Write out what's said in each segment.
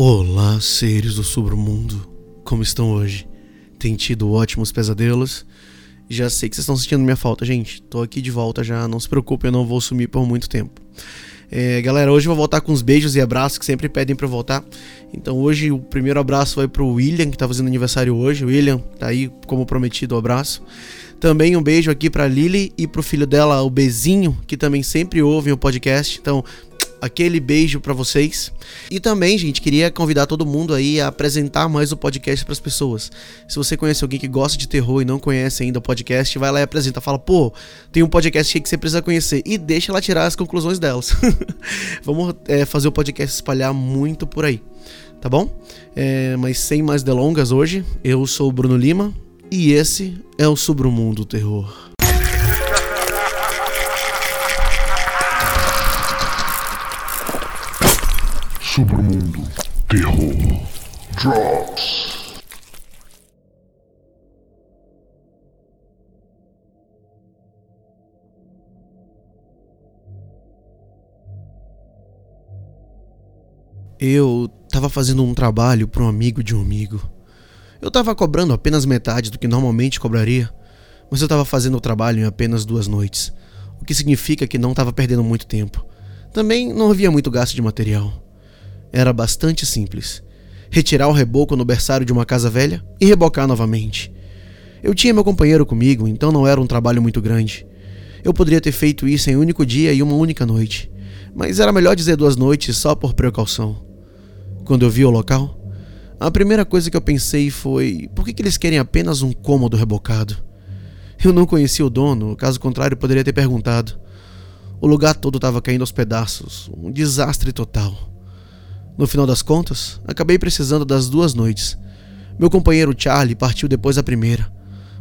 Olá, seres do submundo. Como estão hoje? Tem tido ótimos pesadelos? Já sei que vocês estão sentindo minha falta, gente. Tô aqui de volta já, não se preocupe, eu não vou sumir por muito tempo. É, galera, hoje eu vou voltar com os beijos e abraços que sempre pedem para voltar. Então hoje o primeiro abraço vai pro William, que tá fazendo aniversário hoje. William tá aí como prometido o abraço. Também um beijo aqui pra Lily e pro filho dela, o Bezinho, que também sempre ouvem o podcast. Então, aquele beijo para vocês. E também, gente, queria convidar todo mundo aí a apresentar mais o podcast para as pessoas. Se você conhece alguém que gosta de terror e não conhece ainda o podcast, vai lá e apresenta, fala: "Pô, tem um podcast que você precisa conhecer" e deixa ela tirar as conclusões delas. Vamos é, fazer o podcast espalhar muito por aí, tá bom? É, mas sem mais delongas hoje, eu sou o Bruno Lima e esse é o Sobre o Mundo Terror. Sobre o mundo, terror, drops. Eu tava fazendo um trabalho para um amigo de um amigo. Eu tava cobrando apenas metade do que normalmente cobraria, mas eu tava fazendo o trabalho em apenas duas noites, o que significa que não tava perdendo muito tempo. Também não havia muito gasto de material. Era bastante simples. Retirar o reboco no berçário de uma casa velha e rebocar novamente. Eu tinha meu companheiro comigo, então não era um trabalho muito grande. Eu poderia ter feito isso em um único dia e uma única noite, mas era melhor dizer duas noites só por precaução. Quando eu vi o local, a primeira coisa que eu pensei foi: por que, que eles querem apenas um cômodo rebocado? Eu não conhecia o dono, caso contrário, poderia ter perguntado. O lugar todo estava caindo aos pedaços, um desastre total. No final das contas, acabei precisando das duas noites. Meu companheiro Charlie partiu depois da primeira,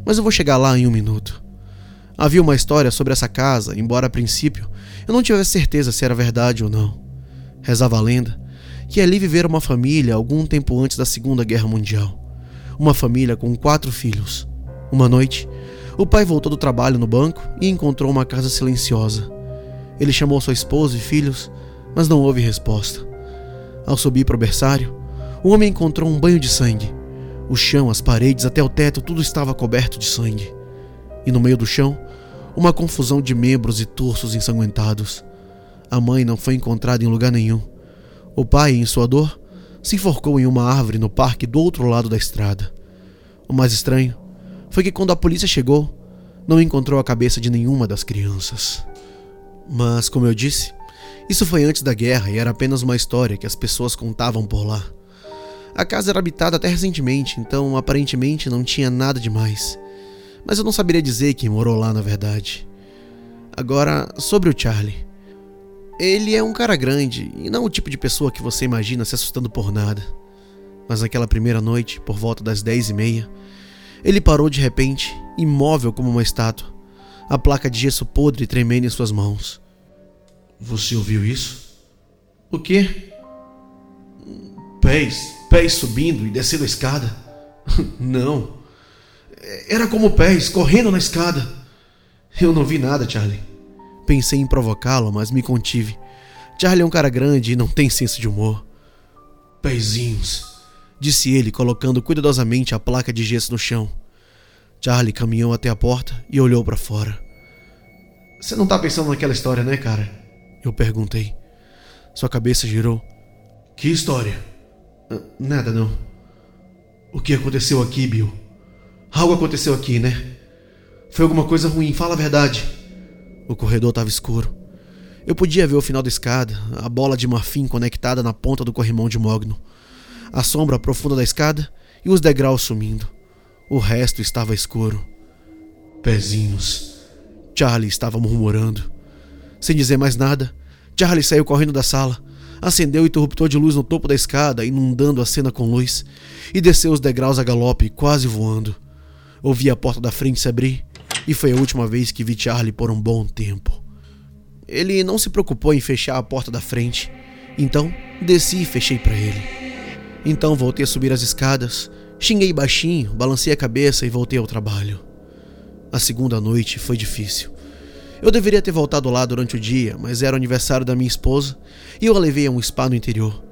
mas eu vou chegar lá em um minuto. Havia uma história sobre essa casa, embora a princípio eu não tivesse certeza se era verdade ou não. Rezava a lenda que ali vivera uma família algum tempo antes da Segunda Guerra Mundial. Uma família com quatro filhos. Uma noite, o pai voltou do trabalho no banco e encontrou uma casa silenciosa. Ele chamou sua esposa e filhos, mas não houve resposta. Ao subir para o berçário, o homem encontrou um banho de sangue. O chão, as paredes, até o teto, tudo estava coberto de sangue. E no meio do chão, uma confusão de membros e torsos ensanguentados. A mãe não foi encontrada em lugar nenhum. O pai, em sua dor, se enforcou em uma árvore no parque do outro lado da estrada. O mais estranho foi que quando a polícia chegou, não encontrou a cabeça de nenhuma das crianças. Mas, como eu disse, isso foi antes da guerra e era apenas uma história que as pessoas contavam por lá. A casa era habitada até recentemente, então aparentemente não tinha nada demais. Mas eu não saberia dizer quem morou lá na verdade. Agora, sobre o Charlie. Ele é um cara grande e não o tipo de pessoa que você imagina se assustando por nada. Mas naquela primeira noite, por volta das dez e meia, ele parou de repente, imóvel como uma estátua, a placa de gesso podre tremendo em suas mãos. Você ouviu isso? O quê? Pés, pés subindo e descendo a escada. Não. Era como pés correndo na escada. Eu não vi nada, Charlie. Pensei em provocá-lo, mas me contive. Charlie é um cara grande e não tem senso de humor. Pezinhos, disse ele, colocando cuidadosamente a placa de gesso no chão. Charlie caminhou até a porta e olhou para fora. Você não tá pensando naquela história, né, cara? Eu perguntei. Sua cabeça girou. Que história? Ah, nada não. O que aconteceu aqui, Bill? Algo aconteceu aqui, né? Foi alguma coisa ruim, fala a verdade. O corredor estava escuro. Eu podia ver o final da escada, a bola de marfim conectada na ponta do corrimão de mogno, a sombra profunda da escada e os degraus sumindo. O resto estava escuro. Pezinhos. Charlie estava murmurando. Sem dizer mais nada, Charlie saiu correndo da sala, acendeu o interruptor de luz no topo da escada, inundando a cena com luz, e desceu os degraus a galope, quase voando. Ouvi a porta da frente se abrir, e foi a última vez que vi Charlie por um bom tempo. Ele não se preocupou em fechar a porta da frente, então desci e fechei para ele. Então voltei a subir as escadas, xinguei baixinho, balancei a cabeça e voltei ao trabalho. A segunda noite foi difícil. Eu deveria ter voltado lá durante o dia, mas era o aniversário da minha esposa e eu a levei a um spa no interior.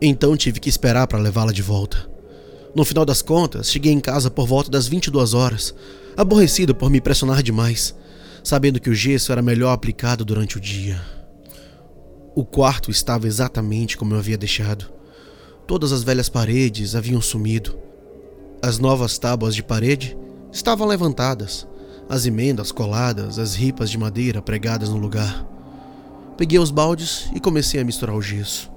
Então tive que esperar para levá-la de volta. No final das contas, cheguei em casa por volta das 22 horas, aborrecido por me pressionar demais, sabendo que o gesso era melhor aplicado durante o dia. O quarto estava exatamente como eu havia deixado. Todas as velhas paredes haviam sumido. As novas tábuas de parede estavam levantadas, as emendas coladas, as ripas de madeira pregadas no lugar. Peguei os baldes e comecei a misturar o gesso.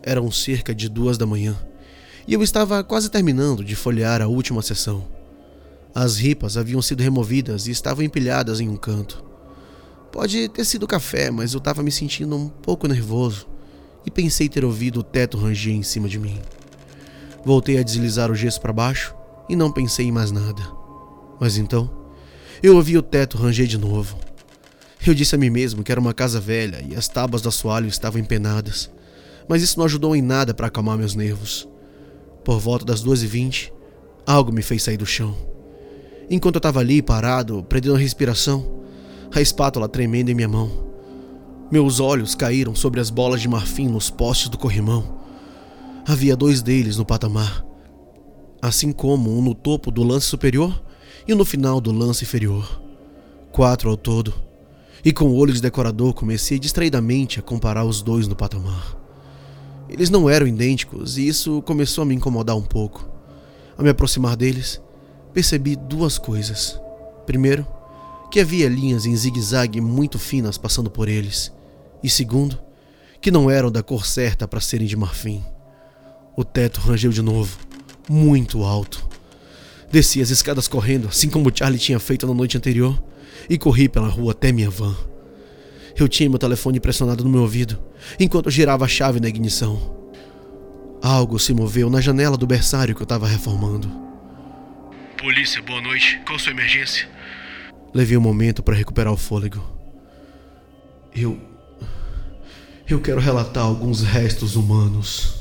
Eram cerca de duas da manhã e eu estava quase terminando de folhear a última sessão. As ripas haviam sido removidas e estavam empilhadas em um canto. Pode ter sido café, mas eu estava me sentindo um pouco nervoso e pensei ter ouvido o teto ranger em cima de mim. Voltei a deslizar o gesso para baixo e não pensei em mais nada. Mas então, eu ouvi o teto ranger de novo. Eu disse a mim mesmo que era uma casa velha e as tábuas do assoalho estavam empenadas, mas isso não ajudou em nada para acalmar meus nervos. Por volta das 2h20, algo me fez sair do chão. Enquanto eu estava ali parado, prendendo a respiração, a espátula tremendo em minha mão. Meus olhos caíram sobre as bolas de marfim nos postes do corrimão. Havia dois deles no patamar, assim como um no topo do lance superior e no final do lance inferior. Quatro ao todo. E com o olho de decorador comecei distraidamente a comparar os dois no patamar. Eles não eram idênticos e isso começou a me incomodar um pouco. Ao me aproximar deles, percebi duas coisas. Primeiro, que havia linhas em zigue-zague muito finas passando por eles, e segundo, que não eram da cor certa para serem de marfim. O teto rangeu de novo, muito alto. Desci as escadas correndo, assim como Charlie tinha feito na noite anterior, e corri pela rua até minha van. Eu tinha meu telefone pressionado no meu ouvido, enquanto girava a chave na ignição. Algo se moveu na janela do berçário que eu estava reformando. Polícia, boa noite. Qual sua emergência? Levei um momento para recuperar o fôlego. Eu. Eu quero relatar alguns restos humanos.